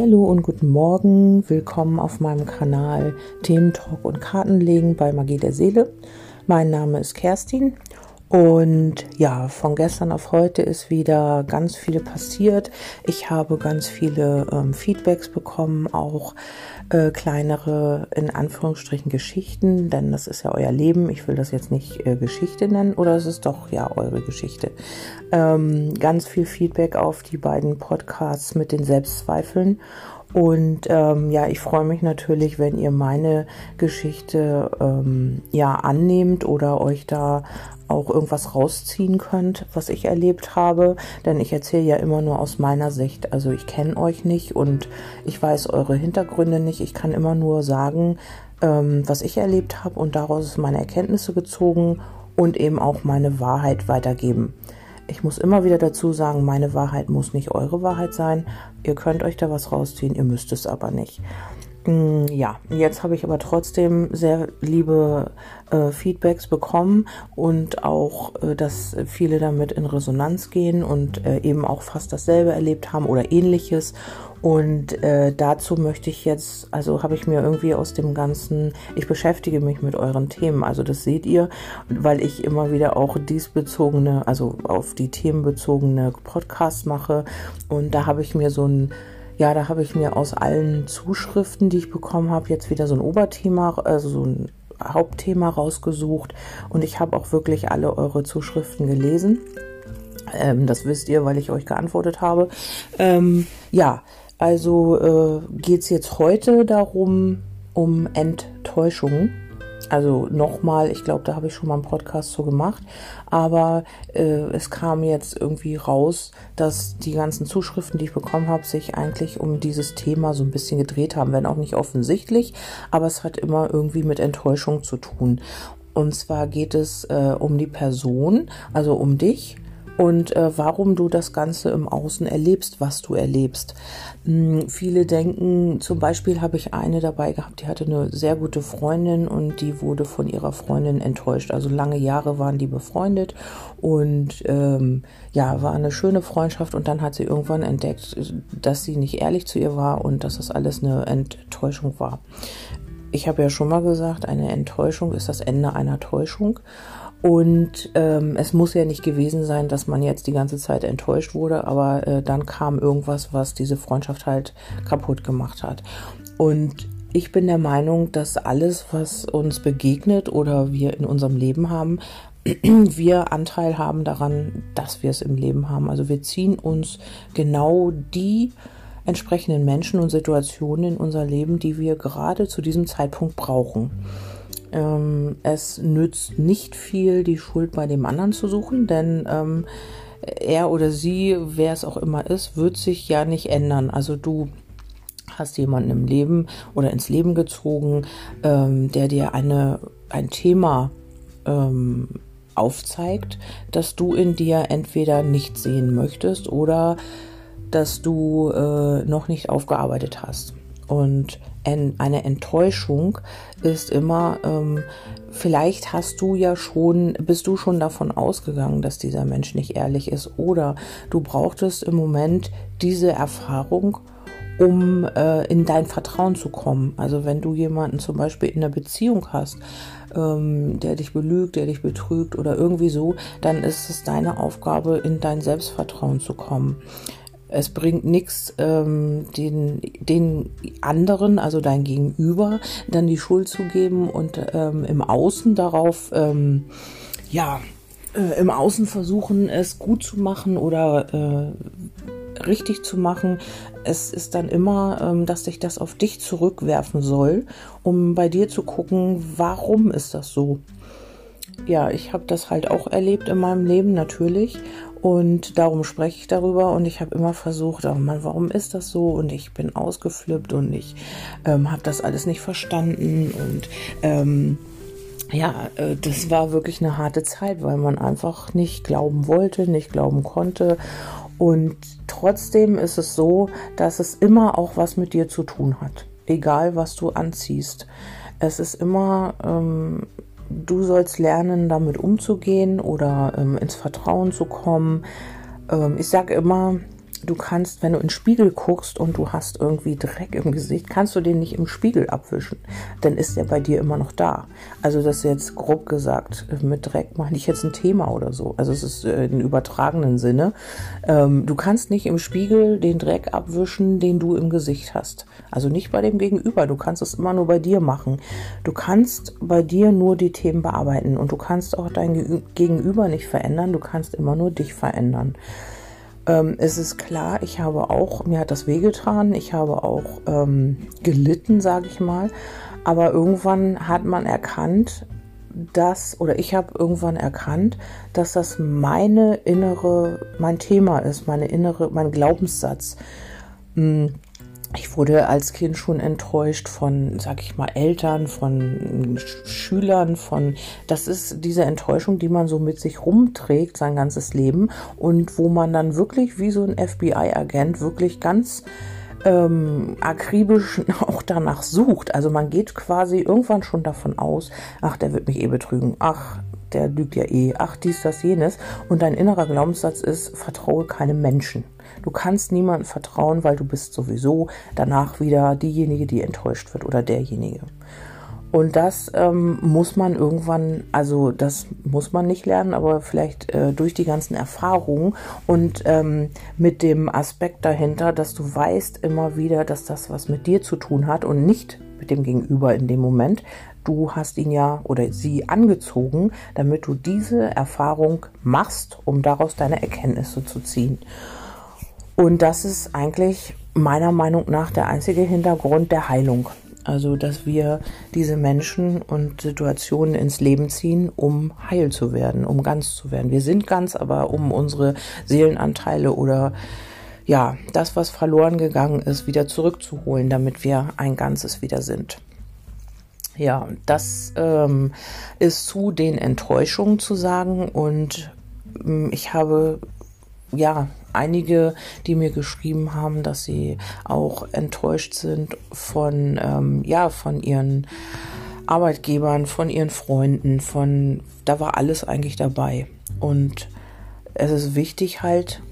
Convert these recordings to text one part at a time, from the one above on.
Hallo und guten Morgen. Willkommen auf meinem Kanal Thementalk und Kartenlegen bei Magie der Seele. Mein Name ist Kerstin und ja, von gestern auf heute ist wieder ganz viel passiert. Ich habe ganz viele ähm, Feedbacks bekommen, auch äh, kleinere, in Anführungsstrichen, Geschichten, denn das ist ja euer Leben. Ich will das jetzt nicht äh, Geschichte nennen, oder es ist doch ja eure Geschichte. Ähm, ganz viel Feedback auf die beiden Podcasts mit den Selbstzweifeln. Und ähm, ja, ich freue mich natürlich, wenn ihr meine Geschichte ähm, ja annehmt oder euch da auch irgendwas rausziehen könnt, was ich erlebt habe. Denn ich erzähle ja immer nur aus meiner Sicht. Also ich kenne euch nicht und ich weiß eure Hintergründe nicht. Ich kann immer nur sagen, ähm, was ich erlebt habe und daraus meine Erkenntnisse gezogen und eben auch meine Wahrheit weitergeben. Ich muss immer wieder dazu sagen, meine Wahrheit muss nicht eure Wahrheit sein. Ihr könnt euch da was rausziehen, ihr müsst es aber nicht. Mm, ja, jetzt habe ich aber trotzdem sehr liebe äh, Feedbacks bekommen und auch, äh, dass viele damit in Resonanz gehen und äh, eben auch fast dasselbe erlebt haben oder ähnliches. Und äh, dazu möchte ich jetzt, also habe ich mir irgendwie aus dem Ganzen, ich beschäftige mich mit euren Themen, also das seht ihr, weil ich immer wieder auch diesbezogene, also auf die Themen bezogene Podcasts mache. Und da habe ich mir so ein ja, da habe ich mir aus allen Zuschriften, die ich bekommen habe, jetzt wieder so ein Oberthema, also so ein Hauptthema rausgesucht. Und ich habe auch wirklich alle eure Zuschriften gelesen. Ähm, das wisst ihr, weil ich euch geantwortet habe. Ähm, ja, also äh, geht es jetzt heute darum, um Enttäuschungen. Also nochmal, ich glaube, da habe ich schon mal einen Podcast so gemacht, aber äh, es kam jetzt irgendwie raus, dass die ganzen Zuschriften, die ich bekommen habe, sich eigentlich um dieses Thema so ein bisschen gedreht haben, wenn auch nicht offensichtlich, aber es hat immer irgendwie mit Enttäuschung zu tun. Und zwar geht es äh, um die Person, also um dich und äh, warum du das Ganze im Außen erlebst, was du erlebst. Hm, viele denken, zum Beispiel habe ich eine dabei gehabt, die hatte eine sehr gute Freundin und die wurde von ihrer Freundin enttäuscht. Also lange Jahre waren die befreundet und ähm, ja, war eine schöne Freundschaft und dann hat sie irgendwann entdeckt, dass sie nicht ehrlich zu ihr war und dass das alles eine Enttäuschung war. Ich habe ja schon mal gesagt, eine Enttäuschung ist das Ende einer Täuschung. Und ähm, es muss ja nicht gewesen sein, dass man jetzt die ganze Zeit enttäuscht wurde, aber äh, dann kam irgendwas, was diese Freundschaft halt kaputt gemacht hat. Und ich bin der Meinung, dass alles, was uns begegnet oder wir in unserem Leben haben, wir Anteil haben daran, dass wir es im Leben haben. Also wir ziehen uns genau die entsprechenden Menschen und Situationen in unser Leben, die wir gerade zu diesem Zeitpunkt brauchen. Ähm, es nützt nicht viel, die Schuld bei dem anderen zu suchen, denn ähm, er oder sie, wer es auch immer ist, wird sich ja nicht ändern. Also du hast jemanden im Leben oder ins Leben gezogen, ähm, der dir eine, ein Thema ähm, aufzeigt, dass du in dir entweder nicht sehen möchtest oder dass du äh, noch nicht aufgearbeitet hast. Und eine Enttäuschung ist immer, ähm, vielleicht hast du ja schon, bist du schon davon ausgegangen, dass dieser Mensch nicht ehrlich ist oder du brauchtest im Moment diese Erfahrung, um äh, in dein Vertrauen zu kommen. Also wenn du jemanden zum Beispiel in einer Beziehung hast, ähm, der dich belügt, der dich betrügt oder irgendwie so, dann ist es deine Aufgabe, in dein Selbstvertrauen zu kommen. Es bringt nichts, ähm, den, den anderen, also dein Gegenüber, dann die Schuld zu geben und ähm, im Außen darauf, ähm, ja, äh, im Außen versuchen, es gut zu machen oder äh, richtig zu machen. Es ist dann immer, ähm, dass sich das auf dich zurückwerfen soll, um bei dir zu gucken, warum ist das so? Ja, ich habe das halt auch erlebt in meinem Leben natürlich und darum spreche ich darüber und ich habe immer versucht, oh Mann, warum ist das so? Und ich bin ausgeflippt und ich ähm, habe das alles nicht verstanden. Und ähm, ja, äh, das war wirklich eine harte Zeit, weil man einfach nicht glauben wollte, nicht glauben konnte. Und trotzdem ist es so, dass es immer auch was mit dir zu tun hat. Egal, was du anziehst. Es ist immer ähm, du sollst lernen, damit umzugehen oder ähm, ins Vertrauen zu kommen. Ähm, ich sage immer, du kannst, wenn du in den Spiegel guckst und du hast irgendwie Dreck im Gesicht, kannst du den nicht im Spiegel abwischen. Dann ist der bei dir immer noch da. Also das ist jetzt grob gesagt, mit Dreck meine ich jetzt ein Thema oder so. Also es ist äh, in übertragenen Sinne. Ähm, du kannst nicht im Spiegel den Dreck abwischen, den du im Gesicht hast. Also nicht bei dem Gegenüber. Du kannst es immer nur bei dir machen. Du kannst bei dir nur die Themen bearbeiten und du kannst auch dein Gegenüber nicht verändern. Du kannst immer nur dich verändern. Ähm, es ist klar, ich habe auch, mir hat das wehgetan, ich habe auch ähm, gelitten, sage ich mal. Aber irgendwann hat man erkannt, dass, oder ich habe irgendwann erkannt, dass das meine innere, mein Thema ist, meine innere, mein Glaubenssatz. Hm, ich wurde als Kind schon enttäuscht von, sag ich mal, Eltern, von Schülern, von, das ist diese Enttäuschung, die man so mit sich rumträgt sein ganzes Leben und wo man dann wirklich wie so ein FBI-Agent wirklich ganz ähm, akribisch auch danach sucht. Also man geht quasi irgendwann schon davon aus, ach, der wird mich eh betrügen, ach, der lügt ja eh, ach, dies, das, jenes. Und dein innerer Glaubenssatz ist, vertraue keinem Menschen. Du kannst niemandem vertrauen, weil du bist sowieso danach wieder diejenige, die enttäuscht wird oder derjenige. Und das ähm, muss man irgendwann, also das muss man nicht lernen, aber vielleicht äh, durch die ganzen Erfahrungen und ähm, mit dem Aspekt dahinter, dass du weißt immer wieder, dass das was mit dir zu tun hat und nicht mit dem Gegenüber in dem Moment. Du hast ihn ja oder sie angezogen, damit du diese Erfahrung machst, um daraus deine Erkenntnisse zu ziehen. Und das ist eigentlich meiner Meinung nach der einzige Hintergrund der Heilung. Also, dass wir diese Menschen und Situationen ins Leben ziehen, um heil zu werden, um ganz zu werden. Wir sind ganz, aber um unsere Seelenanteile oder ja, das, was verloren gegangen ist, wieder zurückzuholen, damit wir ein Ganzes wieder sind. Ja, das ähm, ist zu den Enttäuschungen zu sagen und ähm, ich habe ja einige, die mir geschrieben haben, dass sie auch enttäuscht sind von, ähm, ja, von ihren Arbeitgebern, von ihren Freunden, von, da war alles eigentlich dabei. Und es ist wichtig halt,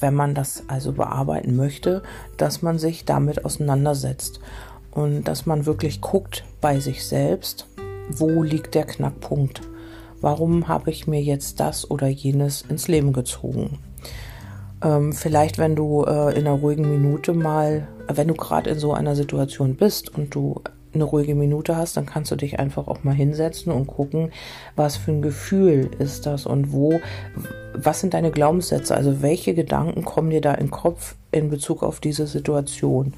wenn man das also bearbeiten möchte, dass man sich damit auseinandersetzt und dass man wirklich guckt bei sich selbst, wo liegt der Knackpunkt. Warum habe ich mir jetzt das oder jenes ins Leben gezogen? Ähm, vielleicht, wenn du äh, in einer ruhigen Minute mal, wenn du gerade in so einer Situation bist und du eine ruhige Minute hast, dann kannst du dich einfach auch mal hinsetzen und gucken, was für ein Gefühl ist das und wo, was sind deine Glaubenssätze, also welche Gedanken kommen dir da in den Kopf in Bezug auf diese Situation.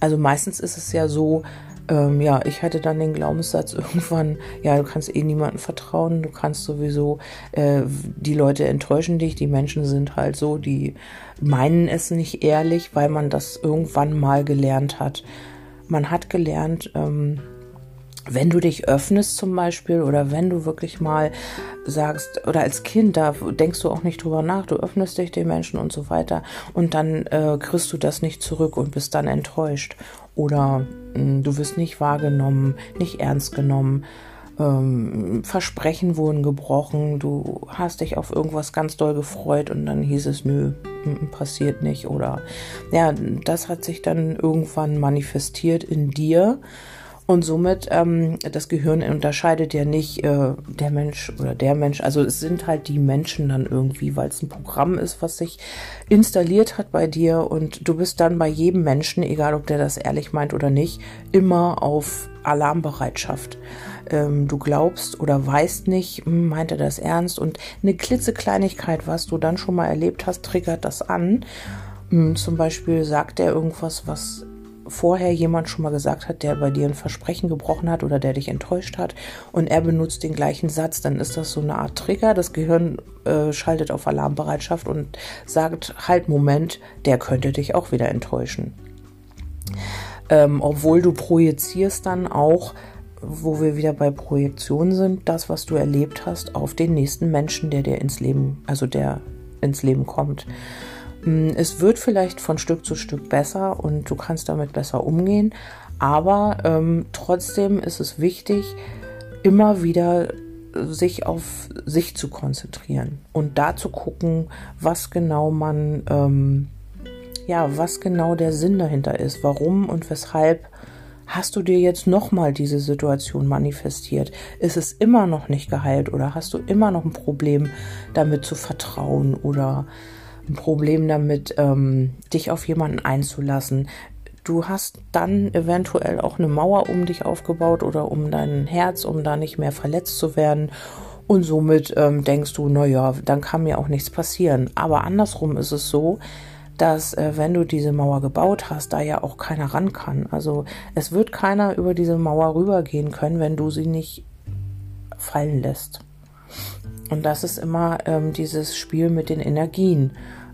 Also meistens ist es ja so, ähm, ja, ich hatte dann den Glaubenssatz irgendwann, ja, du kannst eh niemandem vertrauen, du kannst sowieso, äh, die Leute enttäuschen dich, die Menschen sind halt so, die meinen es nicht ehrlich, weil man das irgendwann mal gelernt hat. Man hat gelernt, ähm, wenn du dich öffnest zum Beispiel oder wenn du wirklich mal sagst, oder als Kind, da denkst du auch nicht drüber nach, du öffnest dich den Menschen und so weiter und dann äh, kriegst du das nicht zurück und bist dann enttäuscht oder mh, hm, du wirst nicht wahrgenommen, nicht ernst genommen. Ähm, Versprechen wurden gebrochen, du hast dich auf irgendwas ganz doll gefreut und dann hieß es, nö, passiert nicht. Oder ja, das hat sich dann irgendwann manifestiert in dir und somit, ähm, das Gehirn unterscheidet ja nicht äh, der Mensch oder der Mensch. Also es sind halt die Menschen dann irgendwie, weil es ein Programm ist, was sich installiert hat bei dir. Und du bist dann bei jedem Menschen, egal ob der das ehrlich meint oder nicht, immer auf Alarmbereitschaft. Ähm, du glaubst oder weißt nicht, hm, meint er das ernst? Und eine klitzekleinigkeit, was du dann schon mal erlebt hast, triggert das an. Hm, zum Beispiel sagt er irgendwas, was vorher jemand schon mal gesagt hat, der bei dir ein Versprechen gebrochen hat oder der dich enttäuscht hat und er benutzt den gleichen Satz, dann ist das so eine Art Trigger. Das Gehirn äh, schaltet auf Alarmbereitschaft und sagt, halt Moment, der könnte dich auch wieder enttäuschen. Ähm, obwohl du projizierst dann auch, wo wir wieder bei Projektion sind, das, was du erlebt hast, auf den nächsten Menschen, der dir ins Leben, also der ins Leben kommt. Mm, es wird vielleicht von Stück zu Stück besser und du kannst damit besser umgehen, aber ähm, trotzdem ist es wichtig, immer wieder sich auf sich zu konzentrieren und da zu gucken, was genau man, ähm, ja, was genau der Sinn dahinter ist, warum und weshalb Hast du dir jetzt nochmal diese Situation manifestiert? Ist es immer noch nicht geheilt oder hast du immer noch ein Problem damit zu vertrauen oder ein Problem damit, ähm, dich auf jemanden einzulassen? Du hast dann eventuell auch eine Mauer um dich aufgebaut oder um dein Herz, um da nicht mehr verletzt zu werden. Und somit ähm, denkst du, naja, dann kann mir auch nichts passieren. Aber andersrum ist es so, dass äh, wenn du diese Mauer gebaut hast, da ja auch keiner ran kann. Also es wird keiner über diese Mauer rübergehen können, wenn du sie nicht fallen lässt. Und das ist immer ähm, dieses Spiel mit den Energien.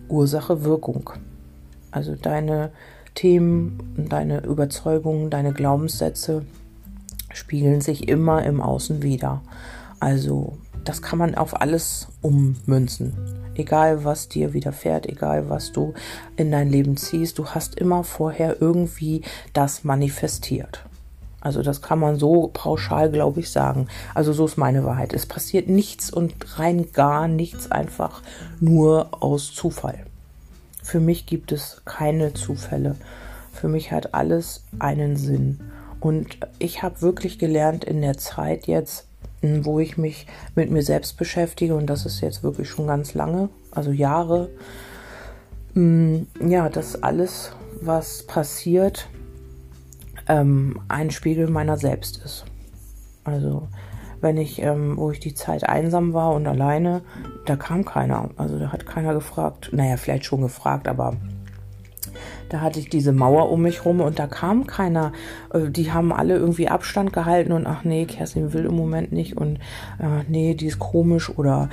Ursache, Wirkung. Also deine Themen, deine Überzeugungen, deine Glaubenssätze spiegeln sich immer im Außen wieder. Also das kann man auf alles ummünzen. Egal was dir widerfährt, egal was du in dein Leben ziehst, du hast immer vorher irgendwie das manifestiert. Also das kann man so pauschal, glaube ich, sagen. Also so ist meine Wahrheit. Es passiert nichts und rein gar nichts einfach nur aus Zufall. Für mich gibt es keine Zufälle. Für mich hat alles einen Sinn. Und ich habe wirklich gelernt in der Zeit jetzt, wo ich mich mit mir selbst beschäftige, und das ist jetzt wirklich schon ganz lange, also Jahre, mm, ja, dass alles, was passiert, ähm, ein Spiegel meiner selbst ist. Also wenn ich, ähm, wo ich die Zeit einsam war und alleine, da kam keiner. Also da hat keiner gefragt. Naja, vielleicht schon gefragt, aber da hatte ich diese Mauer um mich rum und da kam keiner. Äh, die haben alle irgendwie Abstand gehalten und ach nee, Kerstin will im Moment nicht und äh, nee, die ist komisch oder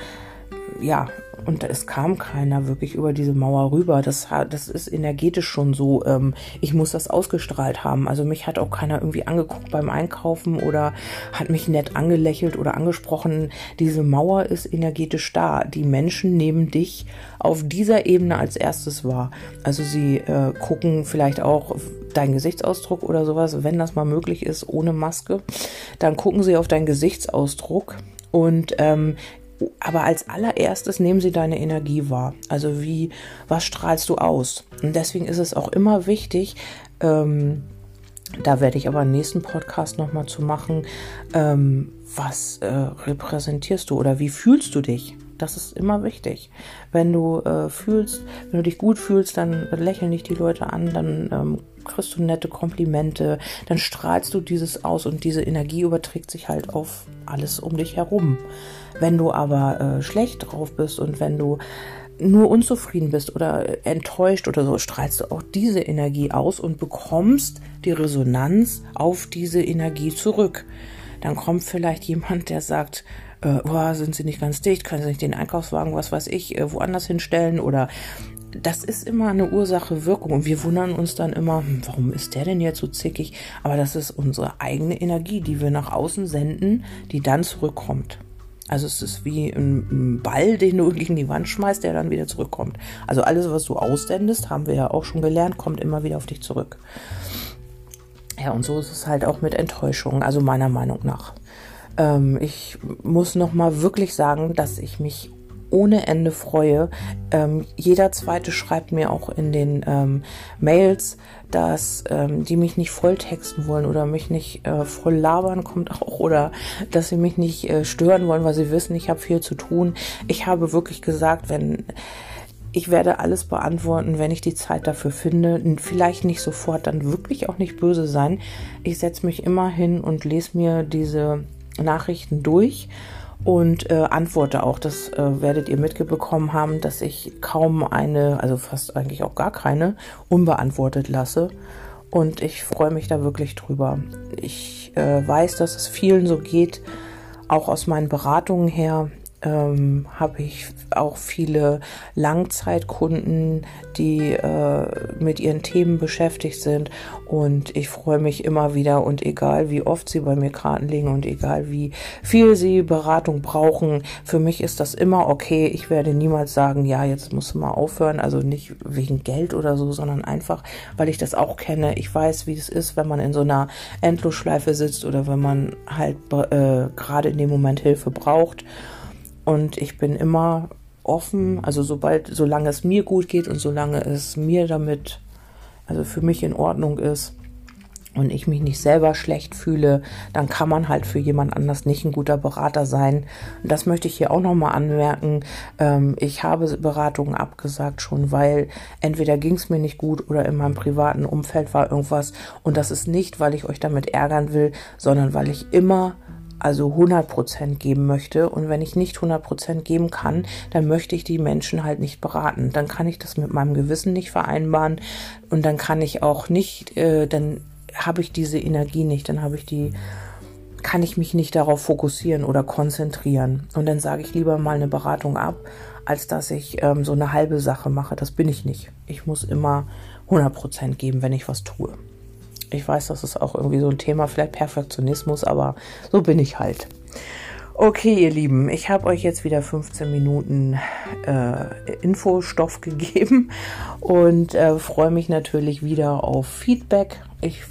ja, und es kam keiner wirklich über diese Mauer rüber. Das, das ist energetisch schon so. Ähm, ich muss das ausgestrahlt haben. Also mich hat auch keiner irgendwie angeguckt beim Einkaufen oder hat mich nett angelächelt oder angesprochen. Diese Mauer ist energetisch da. Die Menschen nehmen dich auf dieser Ebene als erstes wahr. Also sie äh, gucken vielleicht auch deinen Gesichtsausdruck oder sowas, wenn das mal möglich ist, ohne Maske. Dann gucken sie auf deinen Gesichtsausdruck und ähm, aber als allererstes nehmen sie deine Energie wahr. Also wie, was strahlst du aus? Und deswegen ist es auch immer wichtig, ähm, da werde ich aber im nächsten Podcast nochmal zu machen, ähm, was äh, repräsentierst du oder wie fühlst du dich? Das ist immer wichtig. Wenn du äh, fühlst, wenn du dich gut fühlst, dann lächeln dich die Leute an, dann ähm, kriegst du nette Komplimente, dann strahlst du dieses aus und diese Energie überträgt sich halt auf alles um dich herum. Wenn du aber äh, schlecht drauf bist und wenn du nur unzufrieden bist oder enttäuscht oder so, strahlst du auch diese Energie aus und bekommst die Resonanz auf diese Energie zurück. Dann kommt vielleicht jemand, der sagt, äh, oh, sind sie nicht ganz dicht, können sie nicht den Einkaufswagen, was weiß ich, äh, woanders hinstellen oder das ist immer eine Ursache-Wirkung und wir wundern uns dann immer, hm, warum ist der denn jetzt so zickig? Aber das ist unsere eigene Energie, die wir nach außen senden, die dann zurückkommt. Also es ist wie ein Ball, den du gegen die Wand schmeißt, der dann wieder zurückkommt. Also alles, was du aussendest, haben wir ja auch schon gelernt, kommt immer wieder auf dich zurück. Ja, und so ist es halt auch mit Enttäuschungen, also meiner Meinung nach. Ähm, ich muss nochmal wirklich sagen, dass ich mich ohne Ende freue. Ähm, jeder zweite schreibt mir auch in den ähm, Mails, dass ähm, die mich nicht volltexten wollen oder mich nicht äh, voll labern kommt auch oder dass sie mich nicht äh, stören wollen, weil sie wissen, ich habe viel zu tun. Ich habe wirklich gesagt, wenn ich werde alles beantworten, wenn ich die Zeit dafür finde. Vielleicht nicht sofort, dann wirklich auch nicht böse sein. Ich setze mich immer hin und lese mir diese Nachrichten durch und äh, antworte auch. Das äh, werdet ihr mitbekommen haben, dass ich kaum eine, also fast eigentlich auch gar keine, unbeantwortet lasse. Und ich freue mich da wirklich drüber. Ich äh, weiß, dass es vielen so geht, auch aus meinen Beratungen her. Ähm, habe ich auch viele Langzeitkunden, die äh, mit ihren Themen beschäftigt sind. Und ich freue mich immer wieder und egal wie oft sie bei mir Karten legen und egal wie viel sie Beratung brauchen, für mich ist das immer okay. Ich werde niemals sagen, ja, jetzt musst du mal aufhören. Also nicht wegen Geld oder so, sondern einfach, weil ich das auch kenne. Ich weiß, wie es ist, wenn man in so einer Endlosschleife sitzt oder wenn man halt äh, gerade in dem Moment Hilfe braucht. Und ich bin immer offen, also sobald, solange es mir gut geht und solange es mir damit, also für mich in Ordnung ist und ich mich nicht selber schlecht fühle, dann kann man halt für jemand anders nicht ein guter Berater sein. Und das möchte ich hier auch nochmal anmerken. Ähm, ich habe Beratungen abgesagt schon, weil entweder ging es mir nicht gut oder in meinem privaten Umfeld war irgendwas. Und das ist nicht, weil ich euch damit ärgern will, sondern weil ich immer also 100% geben möchte. Und wenn ich nicht 100% geben kann, dann möchte ich die Menschen halt nicht beraten. Dann kann ich das mit meinem Gewissen nicht vereinbaren und dann kann ich auch nicht, äh, dann habe ich diese Energie nicht, dann habe ich die, kann ich mich nicht darauf fokussieren oder konzentrieren. Und dann sage ich lieber mal eine Beratung ab, als dass ich ähm, so eine halbe Sache mache. Das bin ich nicht. Ich muss immer 100% geben, wenn ich was tue. Ich weiß, das ist auch irgendwie so ein Thema, vielleicht Perfektionismus, aber so bin ich halt. Okay, ihr Lieben, ich habe euch jetzt wieder 15 Minuten äh, Infostoff gegeben und äh, freue mich natürlich wieder auf Feedback. Ich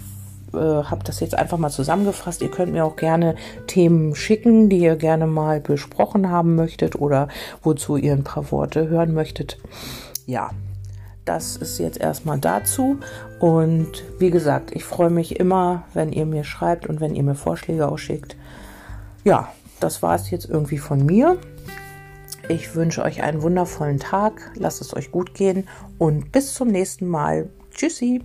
äh, habe das jetzt einfach mal zusammengefasst. Ihr könnt mir auch gerne Themen schicken, die ihr gerne mal besprochen haben möchtet oder wozu ihr ein paar Worte hören möchtet. Ja, das ist jetzt erstmal dazu. Und wie gesagt, ich freue mich immer, wenn ihr mir schreibt und wenn ihr mir Vorschläge ausschickt. Ja, das war es jetzt irgendwie von mir. Ich wünsche euch einen wundervollen Tag. Lasst es euch gut gehen und bis zum nächsten Mal. Tschüssi.